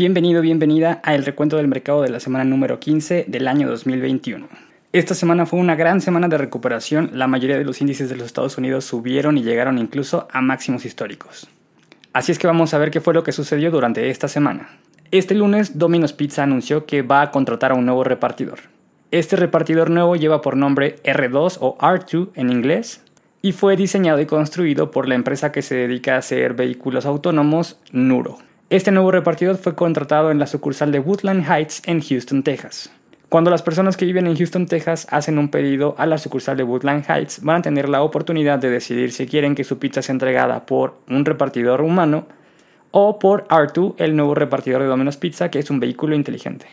Bienvenido, bienvenida a el recuento del mercado de la semana número 15 del año 2021. Esta semana fue una gran semana de recuperación, la mayoría de los índices de los Estados Unidos subieron y llegaron incluso a máximos históricos. Así es que vamos a ver qué fue lo que sucedió durante esta semana. Este lunes Domino's Pizza anunció que va a contratar a un nuevo repartidor. Este repartidor nuevo lleva por nombre R2 o R2 en inglés y fue diseñado y construido por la empresa que se dedica a hacer vehículos autónomos Nuro. Este nuevo repartidor fue contratado en la sucursal de Woodland Heights en Houston, Texas. Cuando las personas que viven en Houston, Texas hacen un pedido a la sucursal de Woodland Heights, van a tener la oportunidad de decidir si quieren que su pizza sea entregada por un repartidor humano o por R2, el nuevo repartidor de Domino's Pizza, que es un vehículo inteligente.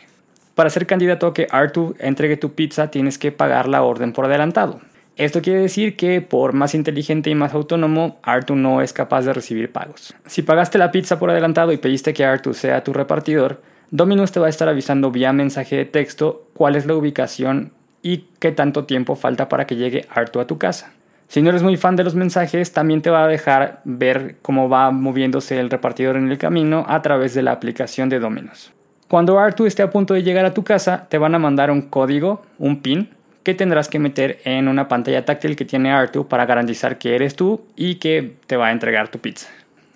Para ser candidato a que R2 entregue tu pizza, tienes que pagar la orden por adelantado. Esto quiere decir que por más inteligente y más autónomo, Artu no es capaz de recibir pagos. Si pagaste la pizza por adelantado y pediste que Artu sea tu repartidor, Dominus te va a estar avisando vía mensaje de texto cuál es la ubicación y qué tanto tiempo falta para que llegue Artu a tu casa. Si no eres muy fan de los mensajes, también te va a dejar ver cómo va moviéndose el repartidor en el camino a través de la aplicación de Dominus. Cuando Artu esté a punto de llegar a tu casa, te van a mandar un código, un PIN, que tendrás que meter en una pantalla táctil que tiene R2 para garantizar que eres tú y que te va a entregar tu pizza.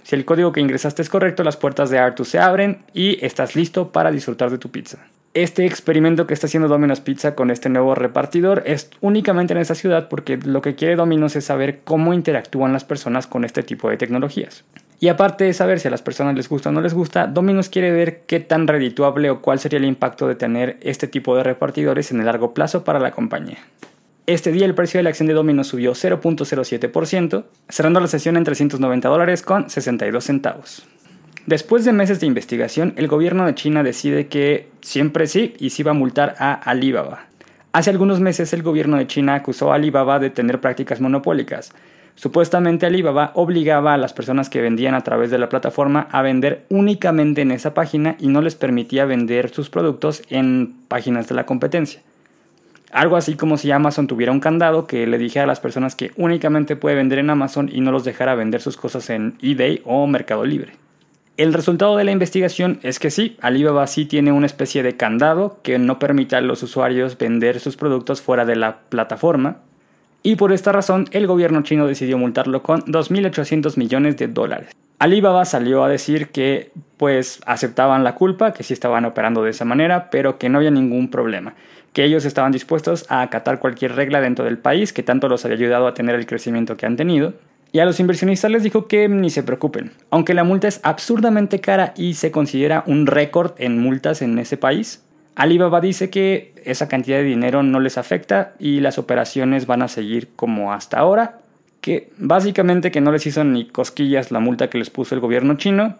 Si el código que ingresaste es correcto, las puertas de R2 se abren y estás listo para disfrutar de tu pizza. Este experimento que está haciendo Domino's Pizza con este nuevo repartidor es únicamente en esta ciudad porque lo que quiere Domino's es saber cómo interactúan las personas con este tipo de tecnologías. Y aparte de saber si a las personas les gusta o no les gusta, Domino's quiere ver qué tan redituable o cuál sería el impacto de tener este tipo de repartidores en el largo plazo para la compañía. Este día el precio de la acción de Domino's subió 0.07%, cerrando la sesión en 390 dólares con 62 centavos. Después de meses de investigación, el gobierno de China decide que siempre sí y sí va a multar a Alibaba. Hace algunos meses el gobierno de China acusó a Alibaba de tener prácticas monopólicas, Supuestamente Alibaba obligaba a las personas que vendían a través de la plataforma a vender únicamente en esa página y no les permitía vender sus productos en páginas de la competencia. Algo así como si Amazon tuviera un candado que le dijera a las personas que únicamente puede vender en Amazon y no los dejara vender sus cosas en eBay o Mercado Libre. El resultado de la investigación es que sí, Alibaba sí tiene una especie de candado que no permite a los usuarios vender sus productos fuera de la plataforma, y por esta razón el gobierno chino decidió multarlo con 2.800 millones de dólares. Alibaba salió a decir que pues aceptaban la culpa, que sí estaban operando de esa manera, pero que no había ningún problema, que ellos estaban dispuestos a acatar cualquier regla dentro del país que tanto los había ayudado a tener el crecimiento que han tenido. Y a los inversionistas les dijo que ni se preocupen, aunque la multa es absurdamente cara y se considera un récord en multas en ese país, Alibaba dice que esa cantidad de dinero no les afecta y las operaciones van a seguir como hasta ahora, que básicamente que no les hizo ni cosquillas la multa que les puso el gobierno chino,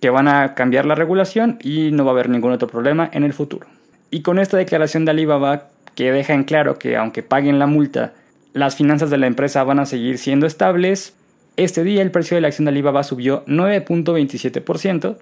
que van a cambiar la regulación y no va a haber ningún otro problema en el futuro. Y con esta declaración de Alibaba que deja en claro que aunque paguen la multa, las finanzas de la empresa van a seguir siendo estables, este día el precio de la acción de Alibaba subió 9.27%,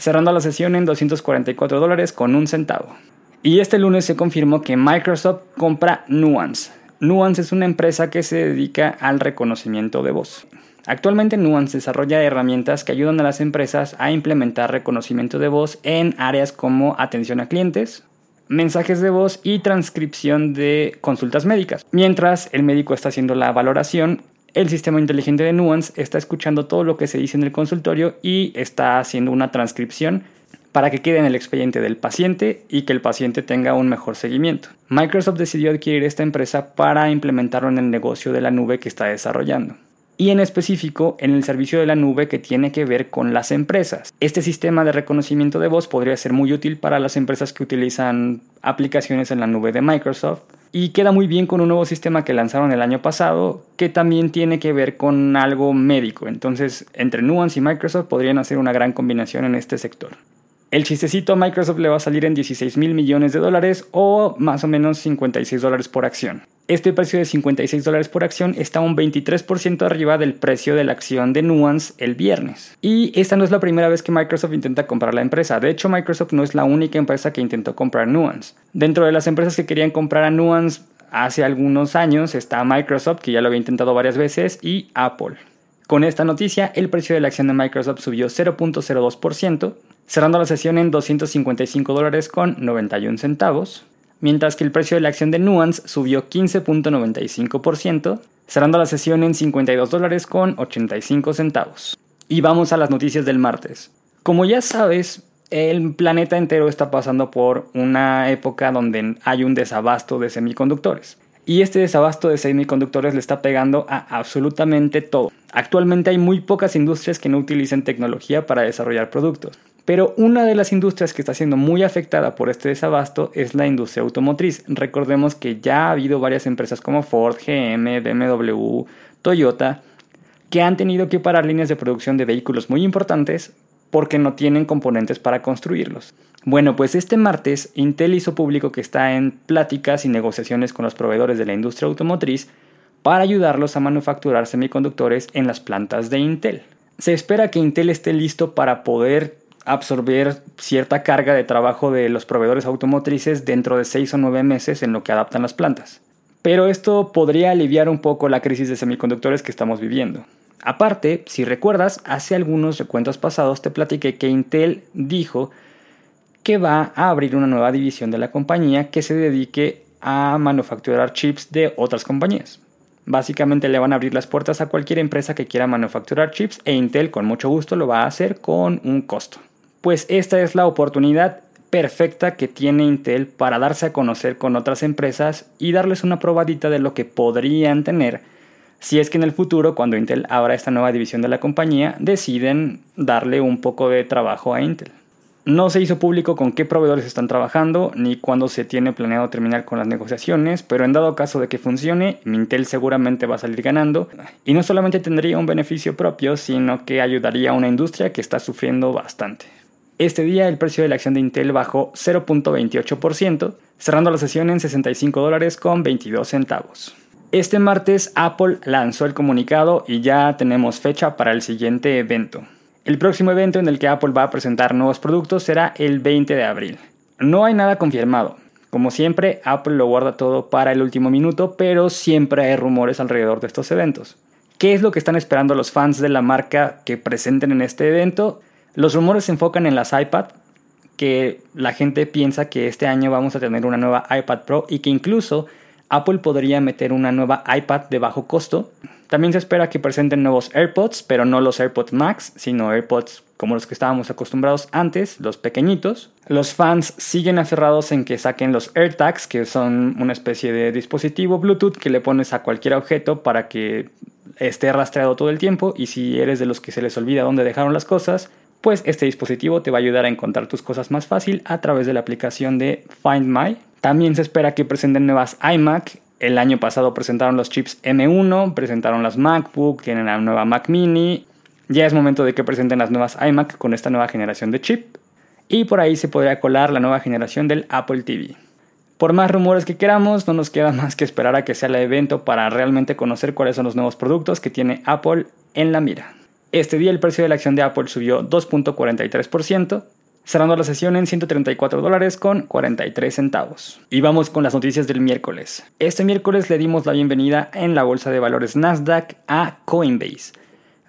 cerrando la sesión en 244 dólares con un centavo. Y este lunes se confirmó que Microsoft compra Nuance. Nuance es una empresa que se dedica al reconocimiento de voz. Actualmente Nuance desarrolla herramientas que ayudan a las empresas a implementar reconocimiento de voz en áreas como atención a clientes, mensajes de voz y transcripción de consultas médicas. Mientras el médico está haciendo la valoración, el sistema inteligente de Nuance está escuchando todo lo que se dice en el consultorio y está haciendo una transcripción para que quede en el expediente del paciente y que el paciente tenga un mejor seguimiento. Microsoft decidió adquirir esta empresa para implementarlo en el negocio de la nube que está desarrollando y en específico en el servicio de la nube que tiene que ver con las empresas. Este sistema de reconocimiento de voz podría ser muy útil para las empresas que utilizan aplicaciones en la nube de Microsoft y queda muy bien con un nuevo sistema que lanzaron el año pasado que también tiene que ver con algo médico. Entonces, entre Nuance y Microsoft podrían hacer una gran combinación en este sector. El chistecito a Microsoft le va a salir en 16 mil millones de dólares o más o menos 56 dólares por acción. Este precio de 56 dólares por acción está un 23% arriba del precio de la acción de Nuance el viernes. Y esta no es la primera vez que Microsoft intenta comprar la empresa. De hecho, Microsoft no es la única empresa que intentó comprar Nuance. Dentro de las empresas que querían comprar a Nuance hace algunos años está Microsoft, que ya lo había intentado varias veces, y Apple. Con esta noticia, el precio de la acción de Microsoft subió 0.02%, cerrando la sesión en 255 dólares con 91 centavos, mientras que el precio de la acción de Nuance subió 15.95%, cerrando la sesión en 52 dólares con 85 centavos. Y vamos a las noticias del martes. Como ya sabes, el planeta entero está pasando por una época donde hay un desabasto de semiconductores. Y este desabasto de semiconductores le está pegando a absolutamente todo. Actualmente hay muy pocas industrias que no utilicen tecnología para desarrollar productos. Pero una de las industrias que está siendo muy afectada por este desabasto es la industria automotriz. Recordemos que ya ha habido varias empresas como Ford, GM, BMW, Toyota, que han tenido que parar líneas de producción de vehículos muy importantes porque no tienen componentes para construirlos. Bueno, pues este martes Intel hizo público que está en pláticas y negociaciones con los proveedores de la industria automotriz para ayudarlos a manufacturar semiconductores en las plantas de Intel. Se espera que Intel esté listo para poder absorber cierta carga de trabajo de los proveedores automotrices dentro de 6 o 9 meses en lo que adaptan las plantas. Pero esto podría aliviar un poco la crisis de semiconductores que estamos viviendo. Aparte, si recuerdas, hace algunos recuentos pasados te platiqué que Intel dijo que va a abrir una nueva división de la compañía que se dedique a manufacturar chips de otras compañías. Básicamente le van a abrir las puertas a cualquier empresa que quiera manufacturar chips e Intel con mucho gusto lo va a hacer con un costo. Pues esta es la oportunidad perfecta que tiene Intel para darse a conocer con otras empresas y darles una probadita de lo que podrían tener si es que en el futuro, cuando Intel abra esta nueva división de la compañía, deciden darle un poco de trabajo a Intel. No se hizo público con qué proveedores están trabajando ni cuándo se tiene planeado terminar con las negociaciones, pero en dado caso de que funcione, Intel seguramente va a salir ganando y no solamente tendría un beneficio propio, sino que ayudaría a una industria que está sufriendo bastante. Este día el precio de la acción de Intel bajó 0.28%, cerrando la sesión en 65 dólares con 22 centavos. Este martes Apple lanzó el comunicado y ya tenemos fecha para el siguiente evento. El próximo evento en el que Apple va a presentar nuevos productos será el 20 de abril. No hay nada confirmado. Como siempre, Apple lo guarda todo para el último minuto, pero siempre hay rumores alrededor de estos eventos. ¿Qué es lo que están esperando los fans de la marca que presenten en este evento? Los rumores se enfocan en las iPad, que la gente piensa que este año vamos a tener una nueva iPad Pro y que incluso Apple podría meter una nueva iPad de bajo costo. También se espera que presenten nuevos AirPods, pero no los AirPods Max, sino AirPods como los que estábamos acostumbrados antes, los pequeñitos. Los fans siguen aferrados en que saquen los AirTags, que son una especie de dispositivo Bluetooth que le pones a cualquier objeto para que esté rastreado todo el tiempo y si eres de los que se les olvida dónde dejaron las cosas, pues este dispositivo te va a ayudar a encontrar tus cosas más fácil a través de la aplicación de Find My también se espera que presenten nuevas iMac. El año pasado presentaron los chips M1, presentaron las MacBook, tienen la nueva Mac Mini. Ya es momento de que presenten las nuevas iMac con esta nueva generación de chip. Y por ahí se podría colar la nueva generación del Apple TV. Por más rumores que queramos, no nos queda más que esperar a que sea el evento para realmente conocer cuáles son los nuevos productos que tiene Apple en la mira. Este día el precio de la acción de Apple subió 2.43%, cerrando la sesión en 134 dólares con 43 centavos. Y vamos con las noticias del miércoles. Este miércoles le dimos la bienvenida en la bolsa de valores Nasdaq a Coinbase.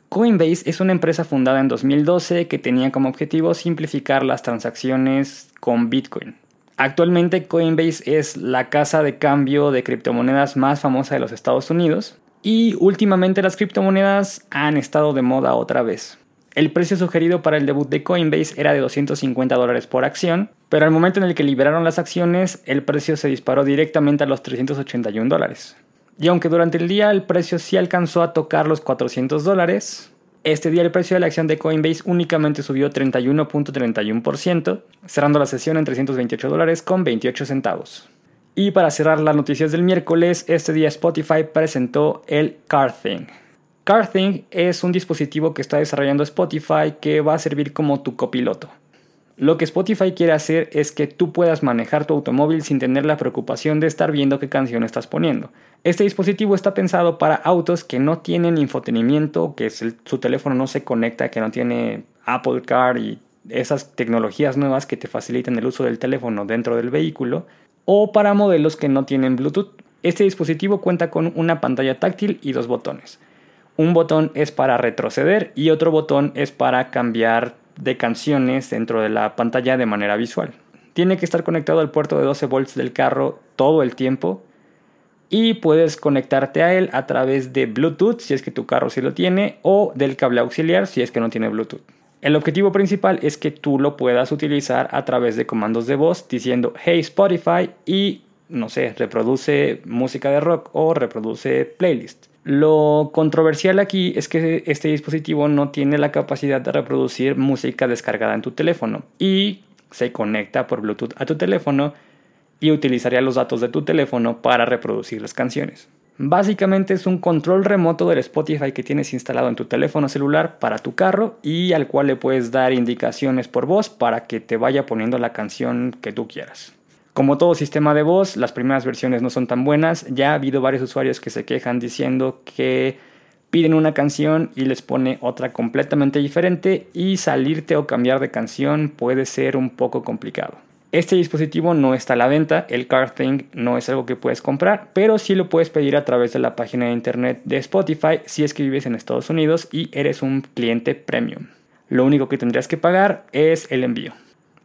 Coinbase es una empresa fundada en 2012 que tenía como objetivo simplificar las transacciones con Bitcoin. Actualmente Coinbase es la casa de cambio de criptomonedas más famosa de los Estados Unidos y últimamente las criptomonedas han estado de moda otra vez. El precio sugerido para el debut de Coinbase era de 250 dólares por acción, pero al momento en el que liberaron las acciones, el precio se disparó directamente a los 381 dólares. Y aunque durante el día el precio sí alcanzó a tocar los 400 dólares, este día el precio de la acción de Coinbase únicamente subió 31.31%, cerrando la sesión en 328 dólares con 28 centavos. Y para cerrar las noticias del miércoles, este día Spotify presentó el Car Thing, CarThing es un dispositivo que está desarrollando Spotify que va a servir como tu copiloto. Lo que Spotify quiere hacer es que tú puedas manejar tu automóvil sin tener la preocupación de estar viendo qué canción estás poniendo. Este dispositivo está pensado para autos que no tienen infotenimiento, que su teléfono no se conecta, que no tiene Apple Car y esas tecnologías nuevas que te facilitan el uso del teléfono dentro del vehículo, o para modelos que no tienen Bluetooth. Este dispositivo cuenta con una pantalla táctil y dos botones. Un botón es para retroceder y otro botón es para cambiar de canciones dentro de la pantalla de manera visual. Tiene que estar conectado al puerto de 12 volts del carro todo el tiempo y puedes conectarte a él a través de Bluetooth si es que tu carro sí lo tiene o del cable auxiliar si es que no tiene Bluetooth. El objetivo principal es que tú lo puedas utilizar a través de comandos de voz diciendo hey Spotify y no sé, reproduce música de rock o reproduce playlist. Lo controversial aquí es que este dispositivo no tiene la capacidad de reproducir música descargada en tu teléfono y se conecta por Bluetooth a tu teléfono y utilizaría los datos de tu teléfono para reproducir las canciones. Básicamente es un control remoto del Spotify que tienes instalado en tu teléfono celular para tu carro y al cual le puedes dar indicaciones por voz para que te vaya poniendo la canción que tú quieras. Como todo sistema de voz, las primeras versiones no son tan buenas. Ya ha habido varios usuarios que se quejan diciendo que piden una canción y les pone otra completamente diferente y salirte o cambiar de canción puede ser un poco complicado. Este dispositivo no está a la venta, el CarThing no es algo que puedes comprar, pero sí lo puedes pedir a través de la página de internet de Spotify si es que vives en Estados Unidos y eres un cliente premium. Lo único que tendrías que pagar es el envío.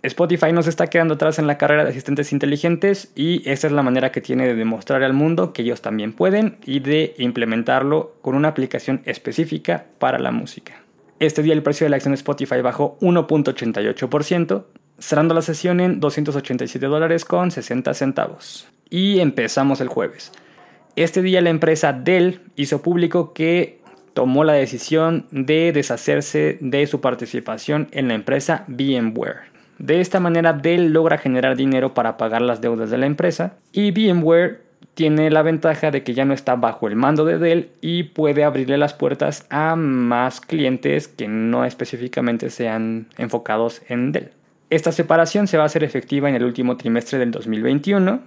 Spotify nos está quedando atrás en la carrera de asistentes inteligentes y esa es la manera que tiene de demostrar al mundo que ellos también pueden y de implementarlo con una aplicación específica para la música. Este día el precio de la acción de Spotify bajó 1.88%, cerrando la sesión en 287 dólares con 60 centavos. Y empezamos el jueves. Este día la empresa Dell hizo público que tomó la decisión de deshacerse de su participación en la empresa VMware. De esta manera Dell logra generar dinero para pagar las deudas de la empresa y VMware tiene la ventaja de que ya no está bajo el mando de Dell y puede abrirle las puertas a más clientes que no específicamente sean enfocados en Dell. Esta separación se va a hacer efectiva en el último trimestre del 2021.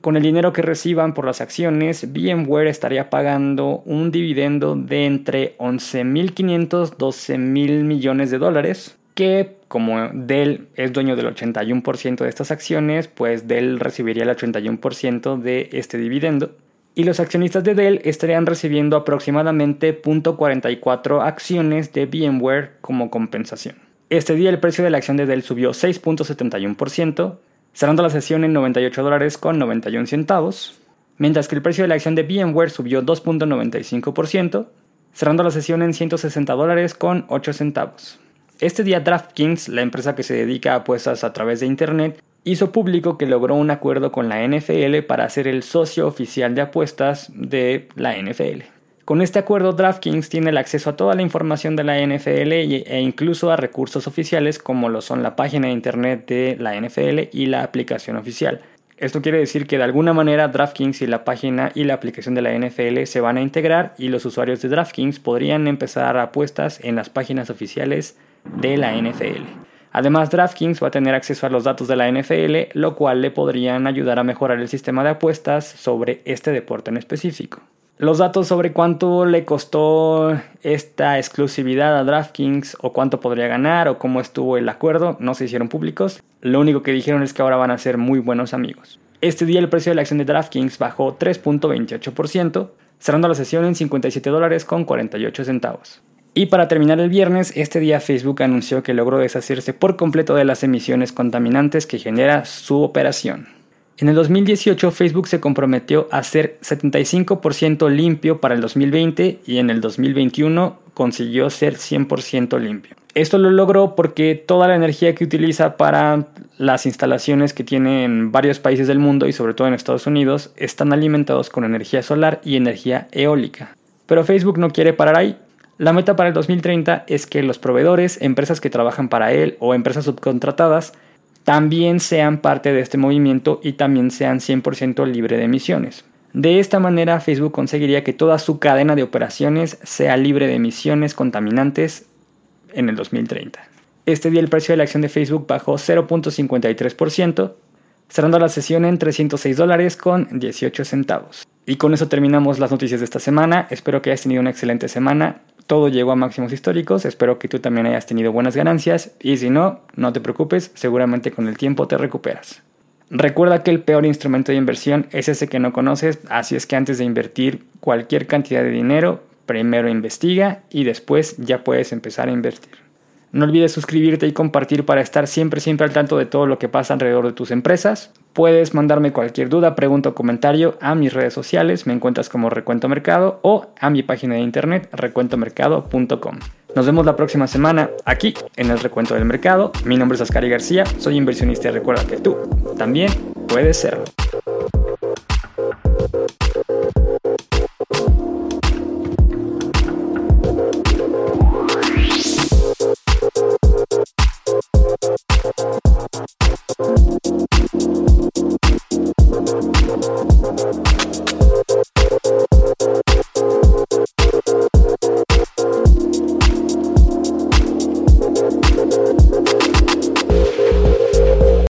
Con el dinero que reciban por las acciones, VMware estaría pagando un dividendo de entre 11.500 12.000 millones de dólares que como Dell es dueño del 81% de estas acciones, pues Dell recibiría el 81% de este dividendo. Y los accionistas de Dell estarían recibiendo aproximadamente 0.44 acciones de VMware como compensación. Este día el precio de la acción de Dell subió 6.71%, cerrando la sesión en 98 dólares con 91 centavos, mientras que el precio de la acción de VMware subió 2.95%, cerrando la sesión en 160 dólares con 8 centavos. Este día DraftKings, la empresa que se dedica a apuestas a través de Internet, hizo público que logró un acuerdo con la NFL para ser el socio oficial de apuestas de la NFL. Con este acuerdo, DraftKings tiene el acceso a toda la información de la NFL e incluso a recursos oficiales como lo son la página de internet de la NFL y la aplicación oficial. Esto quiere decir que de alguna manera DraftKings y la página y la aplicación de la NFL se van a integrar y los usuarios de DraftKings podrían empezar apuestas en las páginas oficiales de la NFL. Además, DraftKings va a tener acceso a los datos de la NFL, lo cual le podrían ayudar a mejorar el sistema de apuestas sobre este deporte en específico. Los datos sobre cuánto le costó esta exclusividad a DraftKings o cuánto podría ganar o cómo estuvo el acuerdo no se hicieron públicos. Lo único que dijeron es que ahora van a ser muy buenos amigos. Este día el precio de la acción de DraftKings bajó 3.28%, cerrando la sesión en 57 dólares con 48 centavos. Y para terminar el viernes, este día Facebook anunció que logró deshacerse por completo de las emisiones contaminantes que genera su operación. En el 2018 Facebook se comprometió a ser 75% limpio para el 2020 y en el 2021 consiguió ser 100% limpio. Esto lo logró porque toda la energía que utiliza para las instalaciones que tiene en varios países del mundo y sobre todo en Estados Unidos están alimentados con energía solar y energía eólica. Pero Facebook no quiere parar ahí la meta para el 2030 es que los proveedores, empresas que trabajan para él o empresas subcontratadas también sean parte de este movimiento y también sean 100% libre de emisiones. De esta manera Facebook conseguiría que toda su cadena de operaciones sea libre de emisiones contaminantes en el 2030. Este día el precio de la acción de Facebook bajó 0.53%, cerrando la sesión en 306 dólares con 18 centavos. Y con eso terminamos las noticias de esta semana. Espero que hayas tenido una excelente semana todo llegó a máximos históricos, espero que tú también hayas tenido buenas ganancias y si no, no te preocupes, seguramente con el tiempo te recuperas. Recuerda que el peor instrumento de inversión es ese que no conoces, así es que antes de invertir cualquier cantidad de dinero, primero investiga y después ya puedes empezar a invertir. No olvides suscribirte y compartir para estar siempre, siempre al tanto de todo lo que pasa alrededor de tus empresas. Puedes mandarme cualquier duda, pregunta o comentario a mis redes sociales, me encuentras como Recuento Mercado o a mi página de internet recuentomercado.com. Nos vemos la próxima semana aquí en el Recuento del Mercado. Mi nombre es Ascari García, soy inversionista y recuerda que tú también puedes serlo.